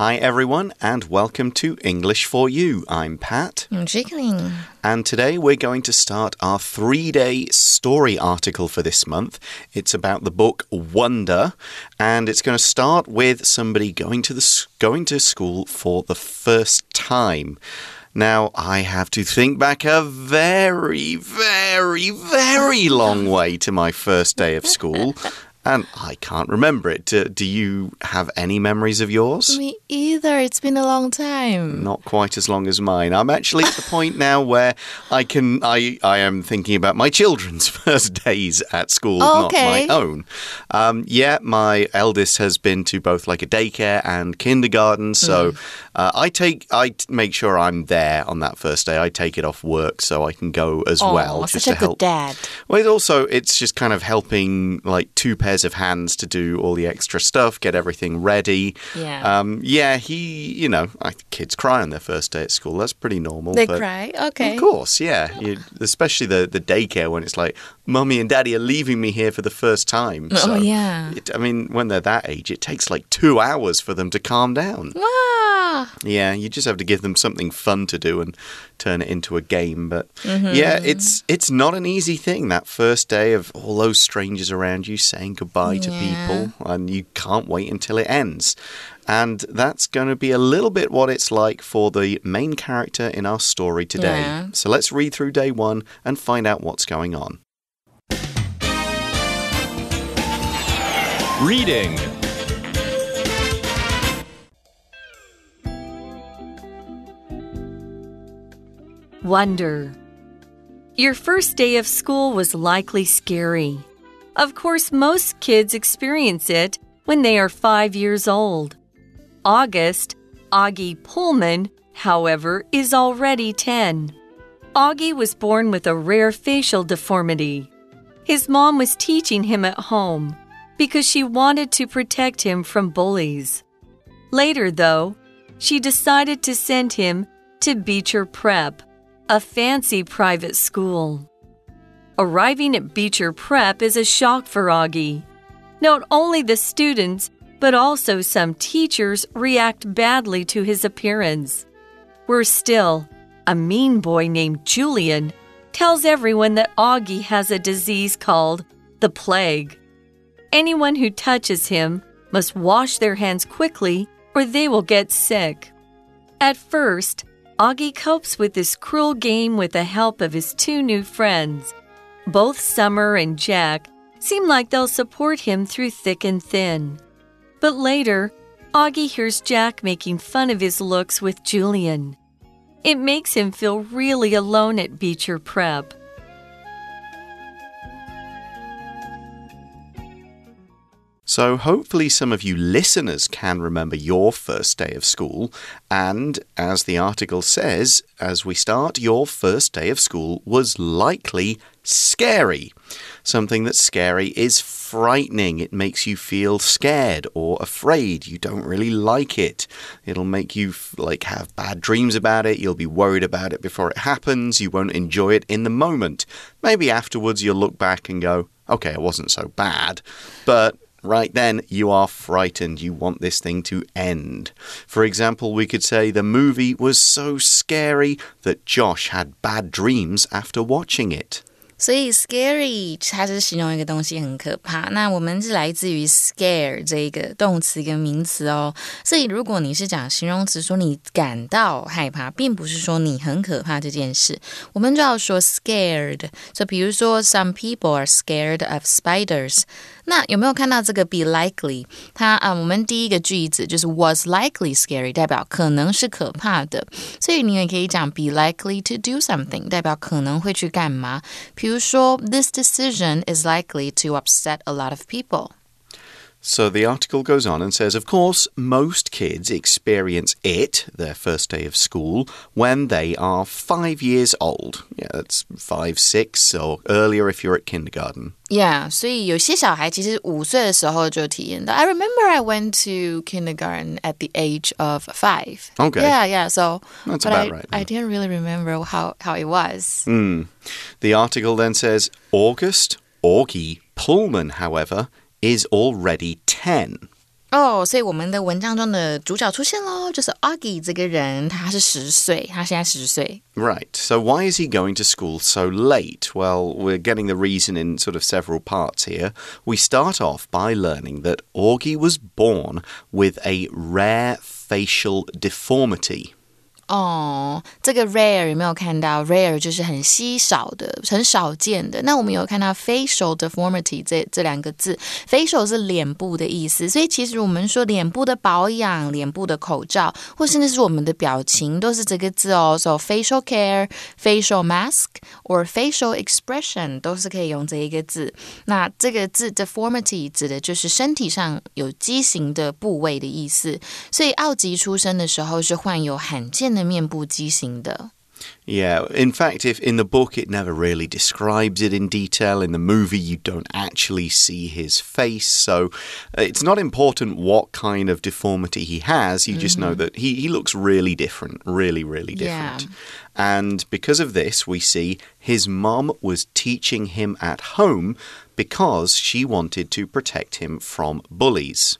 Hi, everyone, and welcome to English for You. I'm Pat. I'm Jiggling. And today we're going to start our three day story article for this month. It's about the book Wonder, and it's going to start with somebody going to, the, going to school for the first time. Now, I have to think back a very, very, very long way to my first day of school. And I can't remember it. Do, do, you have any memories of yours? Me either. It's been a long time. Not quite as long as mine. I'm actually at the point now where I can I I am thinking about my children's first days at school, okay. not my own. Um, yeah, my eldest has been to both like a daycare and kindergarten, so mm. uh, I take I make sure I'm there on that first day. I take it off work so I can go as oh, well. Just such a help. good dad. Well, it also it's just kind of helping like two parents pairs of hands to do all the extra stuff, get everything ready. Yeah. Um, yeah, he, you know, I, kids cry on their first day at school. That's pretty normal. They cry? Okay. Of course, yeah. You, especially the, the daycare when it's like, mummy and daddy are leaving me here for the first time. Oh, so, oh, yeah. It, I mean, when they're that age, it takes like two hours for them to calm down. Ah. Yeah, you just have to give them something fun to do and turn it into a game. But mm -hmm. yeah, it's it's not an easy thing that first day of all those strangers around you saying goodbye yeah. to people, and you can't wait until it ends. And that's going to be a little bit what it's like for the main character in our story today. Yeah. So let's read through day one and find out what's going on. Reading Wonder. Your first day of school was likely scary. Of course, most kids experience it when they are five years old. August, Augie Pullman, however, is already 10. Augie was born with a rare facial deformity. His mom was teaching him at home because she wanted to protect him from bullies. Later, though, she decided to send him to Beecher Prep a fancy private school. Arriving at Beecher Prep is a shock for Augie. Not only the students, but also some teachers react badly to his appearance. Worse still, a mean boy named Julian tells everyone that Augie has a disease called the plague. Anyone who touches him must wash their hands quickly or they will get sick. At first, Augie copes with this cruel game with the help of his two new friends. Both Summer and Jack seem like they'll support him through thick and thin. But later, Augie hears Jack making fun of his looks with Julian. It makes him feel really alone at Beecher Prep. So, hopefully, some of you listeners can remember your first day of school. And as the article says, as we start, your first day of school was likely scary. Something that's scary is frightening. It makes you feel scared or afraid. You don't really like it. It'll make you like have bad dreams about it. You'll be worried about it before it happens. You won't enjoy it in the moment. Maybe afterwards you'll look back and go, okay, it wasn't so bad. But right then you are frightened. You want this thing to end. For example, we could say the movie was so scary that Josh had bad dreams after watching it. 所以 scary 它是形容一个东西很可怕。那我们是来自于 scare 这一个动词跟名词哦。所以如果你是讲形容词，说你感到害怕，并不是说你很可怕这件事，我们就要说 scared。就比如说，some people are scared of spiders。 那有没有看到这个 be likely？它啊，我们第一个句子就是 was likely scary，代表可能是可怕的。所以你也可以讲 be likely to do something，代表可能会去干嘛。比如说，this decision is likely to upset a lot of people。 so the article goes on and says, of course, most kids experience it, their first day of school, when they are five years old. Yeah, that's five, six, or earlier if you're at kindergarten. Yeah, 所以有些小孩其实五岁的时候就体验到。I remember I went to kindergarten at the age of five. Okay. Yeah, yeah. So that's about I, right. I didn't really remember how, how it was. Mm. The article then says August Augie Pullman, however, is already 10. 哦，所以我们的文章中的主角出现喽，就是 Augie 这个人，他是十岁，他现在十岁。 Right. So why is he going to school so late? Well, we're getting the reason in sort of several parts here. We start off by learning that Augie was born with a rare facial deformity. 哦，这个 rare 有没有看到？rare 就是很稀少的、很少见的。那我们有看到 facial deformity 这这两个字，facial 是脸部的意思，所以其实我们说脸部的保养、脸部的口罩，或甚至是我们的表情，都是这个字哦。So facial care、facial mask or facial expression 都是可以用这一个字。那这个字 deformity 指的就是身体上有畸形的部位的意思。所以奥吉出生的时候是患有罕见的面部畸形的。 Yeah, in fact, if in the book it never really describes it in detail, in the movie you don't actually see his face, so uh, it's not important what kind of deformity he has. You just know that he, he looks really different, really, really Yeah. different. And because of this, we see his mum was teaching him at home because she wanted to protect him from bullies.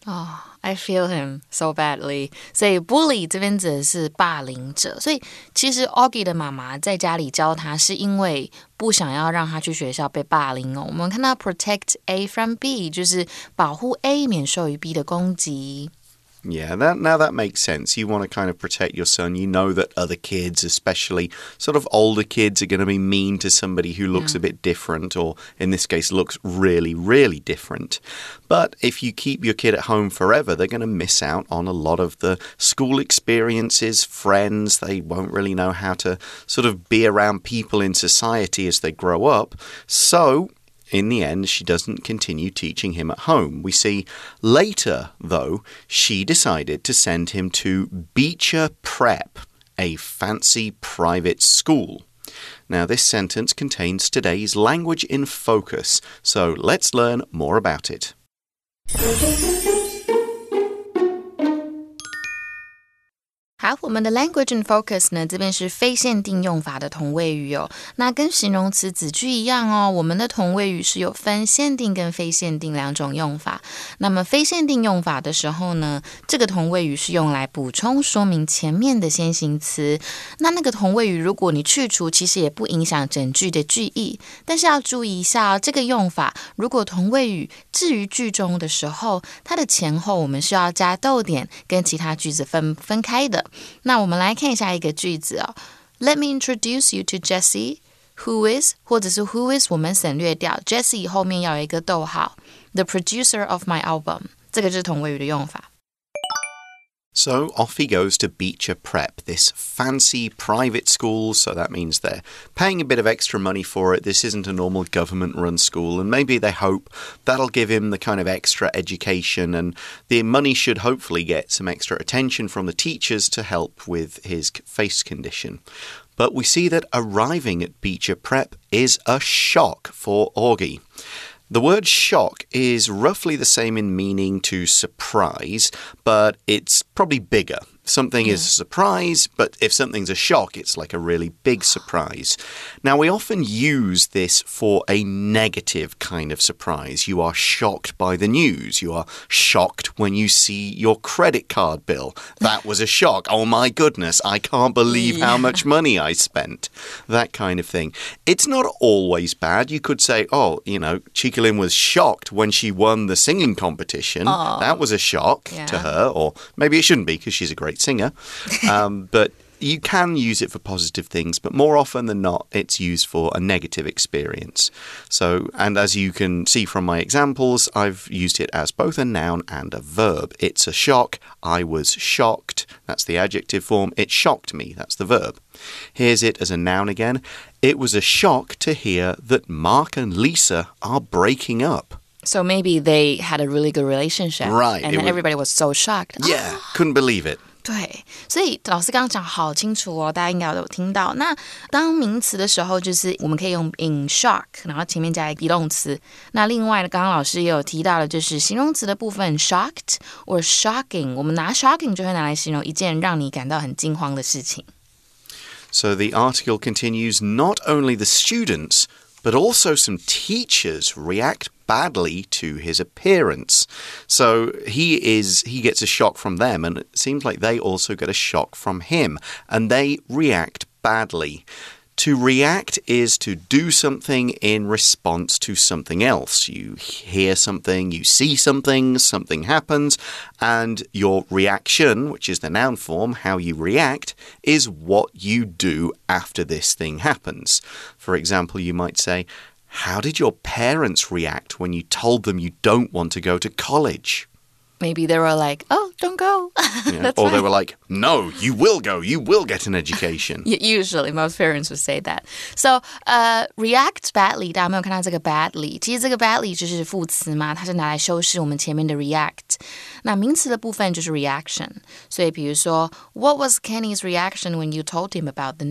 I feel him so badly。所以 bully 这边指的是霸凌者，所以其实 Augie 的妈妈在家里教他，是因为不想要让他去学校被霸凌哦。我们看到 protect A from B，就是保护 A 免受于 B 的攻击。Yeah, that now that makes sense. You want to kind of protect your son. You know that other kids, especially sort of older kids, are going to be mean to somebody who looks a bit different, or in this case, looks really, really different. But if you keep your kid at home forever, they're going to miss out on a lot of the school experiences, friends. They won't really know how to sort of be around people in society as they grow up. So, in the end, she doesn't continue teaching him at home. We see later, though, she decided to send him to Beecher Prep, a fancy private school. Now, this sentence contains today's language in focus, so let's learn more about it. 好，我们的 language and focus 呢，这边是非限定用法的同位语哦。那跟形容词子句一样哦，我们的同位语是有分限定跟非限定两种用法。那么非限定用法的时候呢，这个同位语是用来补充说明前面的先行词。那那个同位语，如果你去除，其实也不影响整句的句意。但是要注意一下哦，这个用法，如果同位语置于句中的时候，它的前后我们是要加逗点，跟其他句子分分开的。那我们来看一下一个句子哦。Let me introduce you to Jessie, who is 或者是 who is 我们省略掉，Jessie 后面要有一个逗号，the producer of my album，这个就是同位语的用法。So off he goes to Beecher Prep, this fancy private school. So that means they're paying a bit of extra money for it. This isn't a normal government run school. And maybe they hope that'll give him the kind of extra education. And the money should hopefully get some extra attention from the teachers to help with his face condition. But we see that arriving at Beecher Prep is a shock for Augie. The word shock is roughly the same in meaning to surprise, but it's probably bigger. Something is a surprise, but if something's a shock, it's like a really big surprise. Now, we often use this for a negative kind of surprise. You are shocked by the news. You are shocked when you see your credit card bill. That was a shock. Oh my goodness, I can't believe how much money I spent. That kind of thing. It's not always bad. You could say, oh, you know, Chikalin was shocked when she won the singing competition. That was a shock to her, or maybe it shouldn't be because she's a great singer. um, but you can use it for positive things, but more often than not, it's used for a negative experience. So, and as you can see from my examples, I've used it as both a noun and a verb. It's a shock. I was shocked. That's the adjective form. It shocked me. That's the verb. Here's it as a noun again. It was a shock to hear that Mark and Lisa are breaking up. So maybe they had a really good relationship, Right, And everybody was so shocked. Yeah, couldn't believe it. 对，所以老师刚刚讲好清楚哦，大家应该都有听到。那当名词的时候，就是我们可以用 in shock，然后前面加一个 be 动词。那另外呢，刚刚老师也有提到的，就是形容词的部分 shocked or shocking。我们拿 shocking 就会拿来形容一件让你感到很惊慌的事情。So the article continues not only the students but also some teachers react badly to his appearance. So he is he gets a shock from them and it seems like they also get a shock from him and they react badly. To react is to do something in response to something else. You hear something, you see something, something happens, and your reaction, which is the noun form, how you react, is what you do after this thing happens. For example, you might say, How did your parents react when you told them you don't want to go to college? Maybe they were like, "Oh, don't go." Yeah. or they were like, "No, you will go. You will get an education." Usually, most parents would say that. So, uh, react badly，大家没有看到这个 badly？其实这个 badly 就是副词嘛，它是拿来修饰我们前面的 react。那名词的部分就是 reaction。所以，比如说，What was Kenny's reaction when you told him about the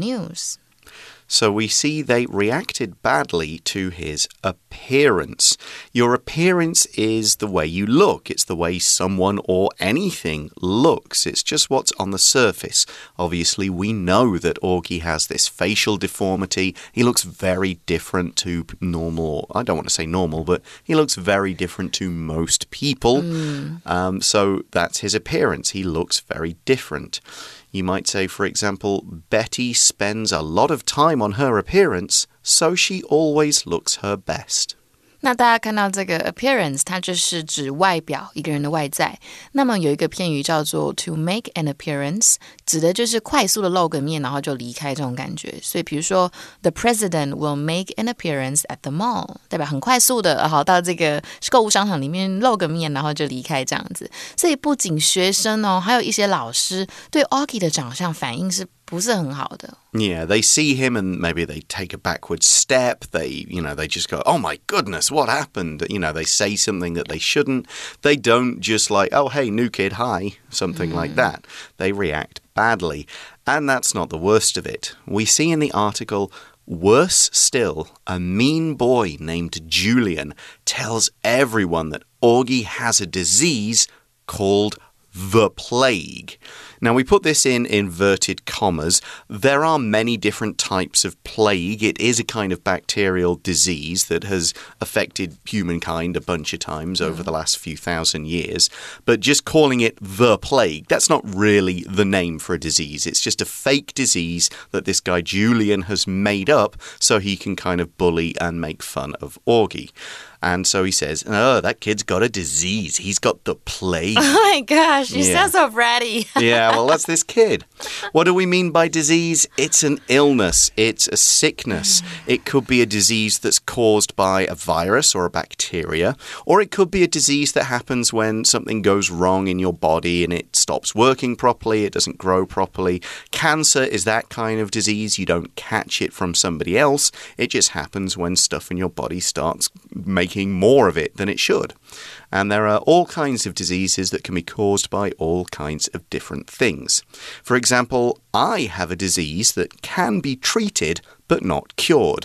News？so we see they reacted badly to his appearance. Your appearance is the way you look, it's the way someone or anything looks. It's just what's on the surface. Obviously, we know that Augie has this facial deformity. He looks very different to normal, I don't want to say normal, but he looks very different to most people. Mm. Um, so that's his appearance. He looks very different. You might say, for example, Betty spends a lot of time on her appearance, so she always looks her best. 那大家看到这个 appearance，它就是指外表一个人的外在。那么有一个片语叫做 to make an appearance，指的就是快速的露个面，然后就离开这种感觉。所以比如说，the president will make an appearance at the mall，代表很快速的，好到这个购物商场里面露个面，然后就离开这样子。所以不仅学生哦，还有一些老师对 Augie 的长相反应是。Yeah, they see him and maybe they take a backward step. They, you know, they just go, "Oh my goodness, what happened?" You know, they say something that they shouldn't. They don't just like, "Oh hey, new kid, hi," something mm. like that. They react badly, and that's not the worst of it. We see in the article. Worse still, a mean boy named Julian tells everyone that Augie has a disease called the plague. Now, we put this in inverted commas. There are many different types of plague. It is a kind of bacterial disease that has affected humankind a bunch of times over mm. the last few thousand years. But just calling it the plague, that's not really the name for a disease. It's just a fake disease that this guy Julian has made up so he can kind of bully and make fun of Augie. And so he says, Oh, that kid's got a disease. He's got the plague. Oh my gosh, you yeah. sound so bratty. yeah, well, that's this kid. What do we mean by disease? It's an illness, it's a sickness. It could be a disease that's caused by a virus or a bacteria, or it could be a disease that happens when something goes wrong in your body and it stops working properly, it doesn't grow properly. Cancer is that kind of disease. You don't catch it from somebody else, it just happens when stuff in your body starts making making more of it than it should. And there are all kinds of diseases that can be caused by all kinds of different things. For example, I have a disease that can be treated but not cured.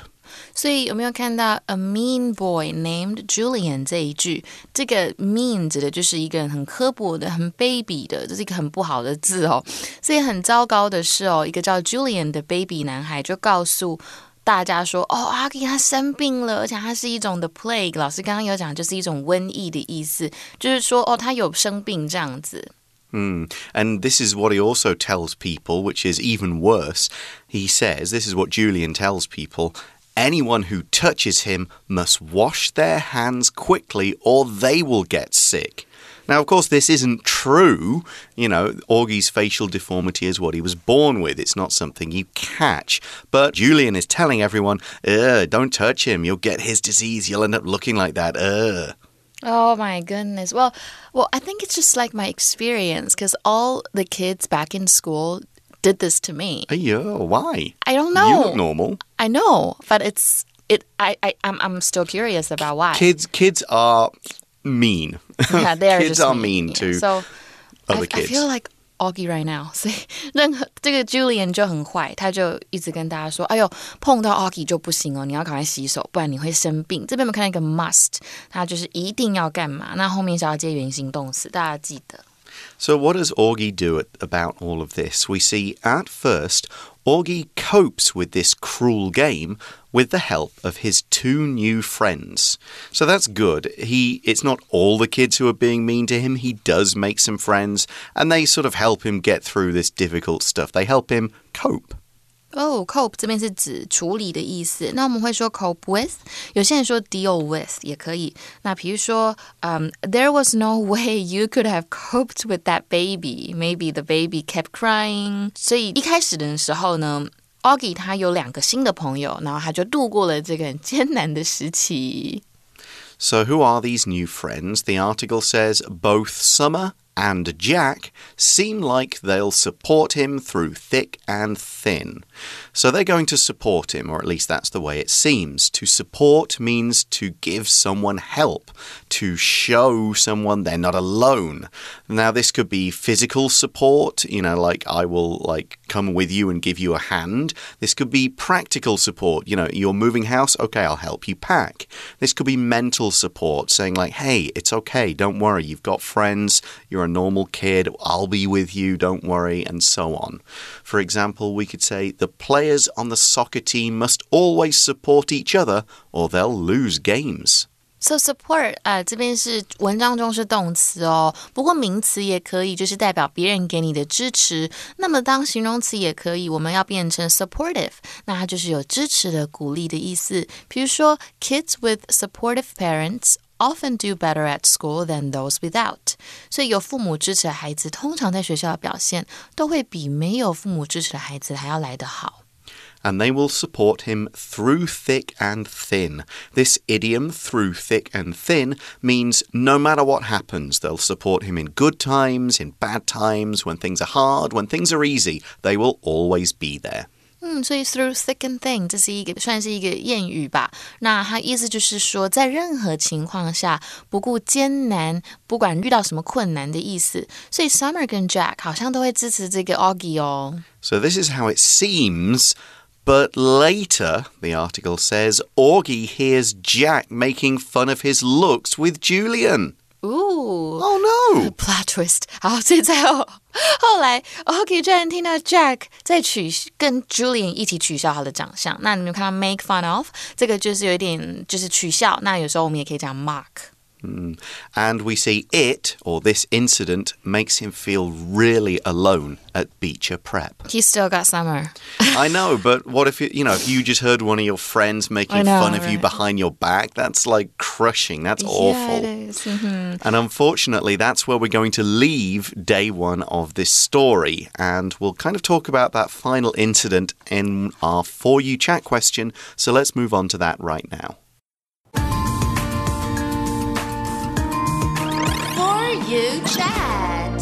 所以有没有看到 a mean boy named Julian 这一句？这个 mean 指的就是一个人很刻薄的、很卑鄙的，这是一个很不好的字哦。所以很糟糕的是哦，一个叫 Julian 的 baby 男孩就告诉大家说哦，阿 K 他生病了，而且他是一种的 plague。老师刚刚有讲，就是一种瘟疫的意思，就是说哦，他有生病这样子。 Mm. And this is what he also tells people, which is even worse. He says, this is what Julian tells people anyone who touches him must wash their hands quickly or they will get sick. Now, of course, this isn't true. You know, Augie's facial deformity is what he was born with. It's not something you catch. But Julian is telling everyone, don't touch him. You'll get his disease. You'll end up looking like that. Ugh. Oh my goodness. Well, well, I think it's just like my experience because all the kids back in school did this to me. Yeah, why? I don't know. You look normal. I know, but it's it. I, I I'm I'm still curious about why. Kids kids are mean. Yeah, they are kids are mean, mean to so other I, kids. I feel like Augie right now，所以任何这个 Julian 就很坏，他就一直跟大家说：“哎呦，碰到 Augie 就不行哦，你要赶快洗手，不然你会生病。”这边有没有看到一个 must？它就是一定要干嘛？那后面是要接原形动词，大家记得。 So, what does Augie do at, about all of this? We see at first, Augie copes with this cruel game with the help of his two new friends. So that's good. He it's not all the kids who are being mean to him. He does make some friends and they sort of help him get through this difficult stuff. They help him cope. 哦、oh,，cope 这边是指处理的意思。那我们会说 cope with，有些人说 deal with 也可以。那比如说，嗯、um,，There was no way you could have coped with that baby. Maybe the baby kept crying。所以一开始的时候呢。Augie 他有两个新的朋友，然后他就度过了这个很艰难的时期。So who are these new friends? The article says both Summer and Jack seem like they'll support him through thick and thin. So they're going to support him, or at least that's the way it seems. To support means to give someone help, to show someone they're not alone. Now, this could be physical support, you know, like I will like come with you and give you a hand. This could be practical support, you know, you're moving house, okay, I'll help you pack. This could be mental support, saying like, hey, it's okay, don't worry, you've got friends, you're a normal kid, I'll be with you, don't worry, and so on. For example, we could say the players on the soccer team must always support each other or they'll lose games. So support 啊、呃，这边是文章中是动词哦，不过名词也可以，就是代表别人给你的支持。那么当形容词也可以，我们要变成 supportive，那它就是有支持的、鼓励的意思。比如说，kids with supportive parents often do better at school than those without。所以有父母支持的孩子，通常在学校的表现都会比没有父母支持的孩子还要来得好。and they will support him through thick and thin. This idiom, through thick and thin, means no matter what happens, they'll support him in good times, in bad times, when things are hard, when things are easy, they will always be there. 嗯，所以 through thick and thin 这是一个算是一个谚语吧。那它意思就是说，在任何情况下，不顾艰难，不管遇到什么困难的意思。所以 Summer 跟 Jack 好像都会支持这个 Augie 哦。So this is how it seems. But later, the article says, Augie hears Jack making fun of his looks with Julian. Ooh. Oh no! Plot twist. 好，所以最后后来，OK 居然听到 Jack 在取跟 Julian 一起取笑他的长相。那你们看到 make fun of 这个就是有一点就是取笑。那有时候我们也可以讲 mock。Mm. And we see it, or this incident, makes him feel really alone at Beecher Prep. He's still got Summer. I know, but what if you, you know, if you just heard one of your friends making know, fun of right. you behind your back? That's like crushing. That's Yeah, awful. is. Mhm. And unfortunately, that's where we're going to leave day one of this story. And we'll kind of talk about that final incident in our For You chat question. So let's move on to that right now. You chat.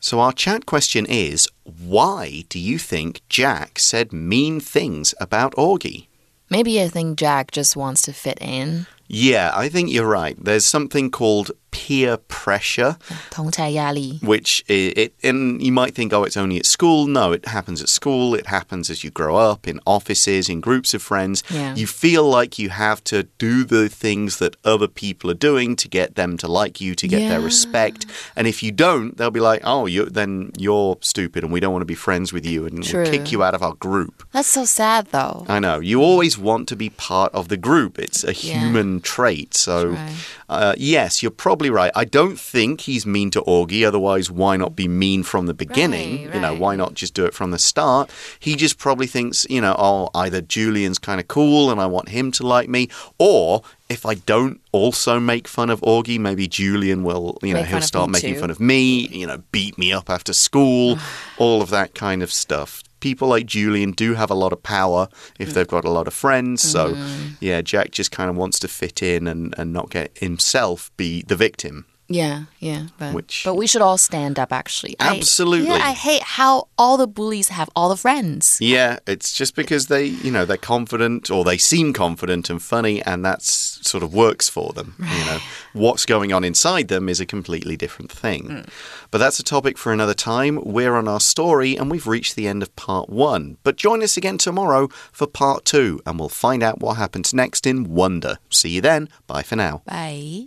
So, our chat question is why do you think Jack said mean things about Augie? Maybe I think Jack just wants to fit in. Yeah, I think you're right. There's something called peer pressure, 同才压力。 which it, it and you might think, oh, it's only at school. No, it happens at school. It happens as you grow up in offices, in groups of friends. Yeah. You feel like you have to do the things that other people are doing to get them to like you, to get their Yeah. respect. And if you don't, they'll be like, oh, you then you're stupid, and we don't want to be friends with you, and we'll True. kick you out of our group. That's so sad though. I know. You always want to be part of the group. It's a Yeah. human trait. So, That's right. uh, yes, you're probably right. I don't think he's mean to Augie. Otherwise, why not be mean from the beginning? Right, You know, why not just do it from the start? He just probably thinks, you know, oh, either Julian's kind of cool and I want him to like me, or if I don't also make fun of Augie, maybe Julian will, you know, he'll start making too. fun of me, you know, beat me up after school, all of that kind of stuff. People like Julian do have a lot of power if they've got a lot of friends. So, Mm-hmm. yeah, Jack just kind of wants to fit in and, and not get himself be the victim. Yeah, yeah. But, Which- but we should all stand up actually. I- Absolutely. yeah, I hate how all the bullies have all the friends. Yeah, it's just because they, you know, they're confident or they seem confident and funny, and that's sort of works for them. You know, what's going on inside them is a completely different thing. Mm. But that's a topic for another time. We're on our story, and we've reached the end of part one. But join us again tomorrow for part two, and we'll find out what happens next in Wonder. See you then. Bye for now. Bye.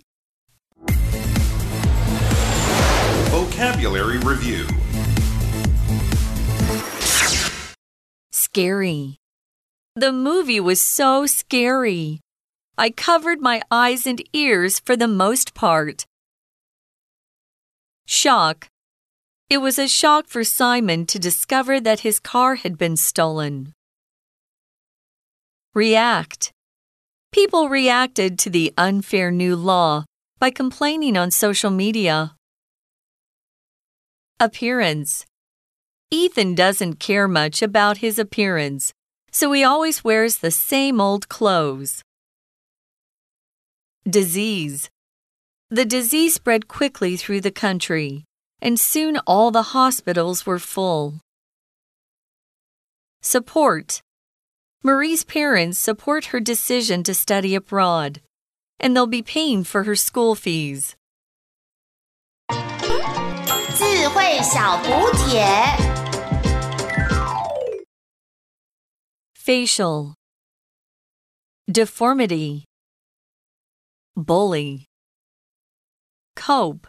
Vocabulary Review Scary. The movie was so scary. I covered my eyes and ears for the most part. Shock. It was a shock for Simon to discover that his car had been stolen. React. People reacted to the unfair new law by complaining on social media. Appearance. Ethan doesn't care much about his appearance, so he always wears the same old clothes. Disease. The disease spread quickly through the country, and soon all the hospitals were full. Support. Marie's parents support her decision to study abroad, and they'll be paying for her school fees. 慧小补帖。 Facial. Deformity. Bully. Cope.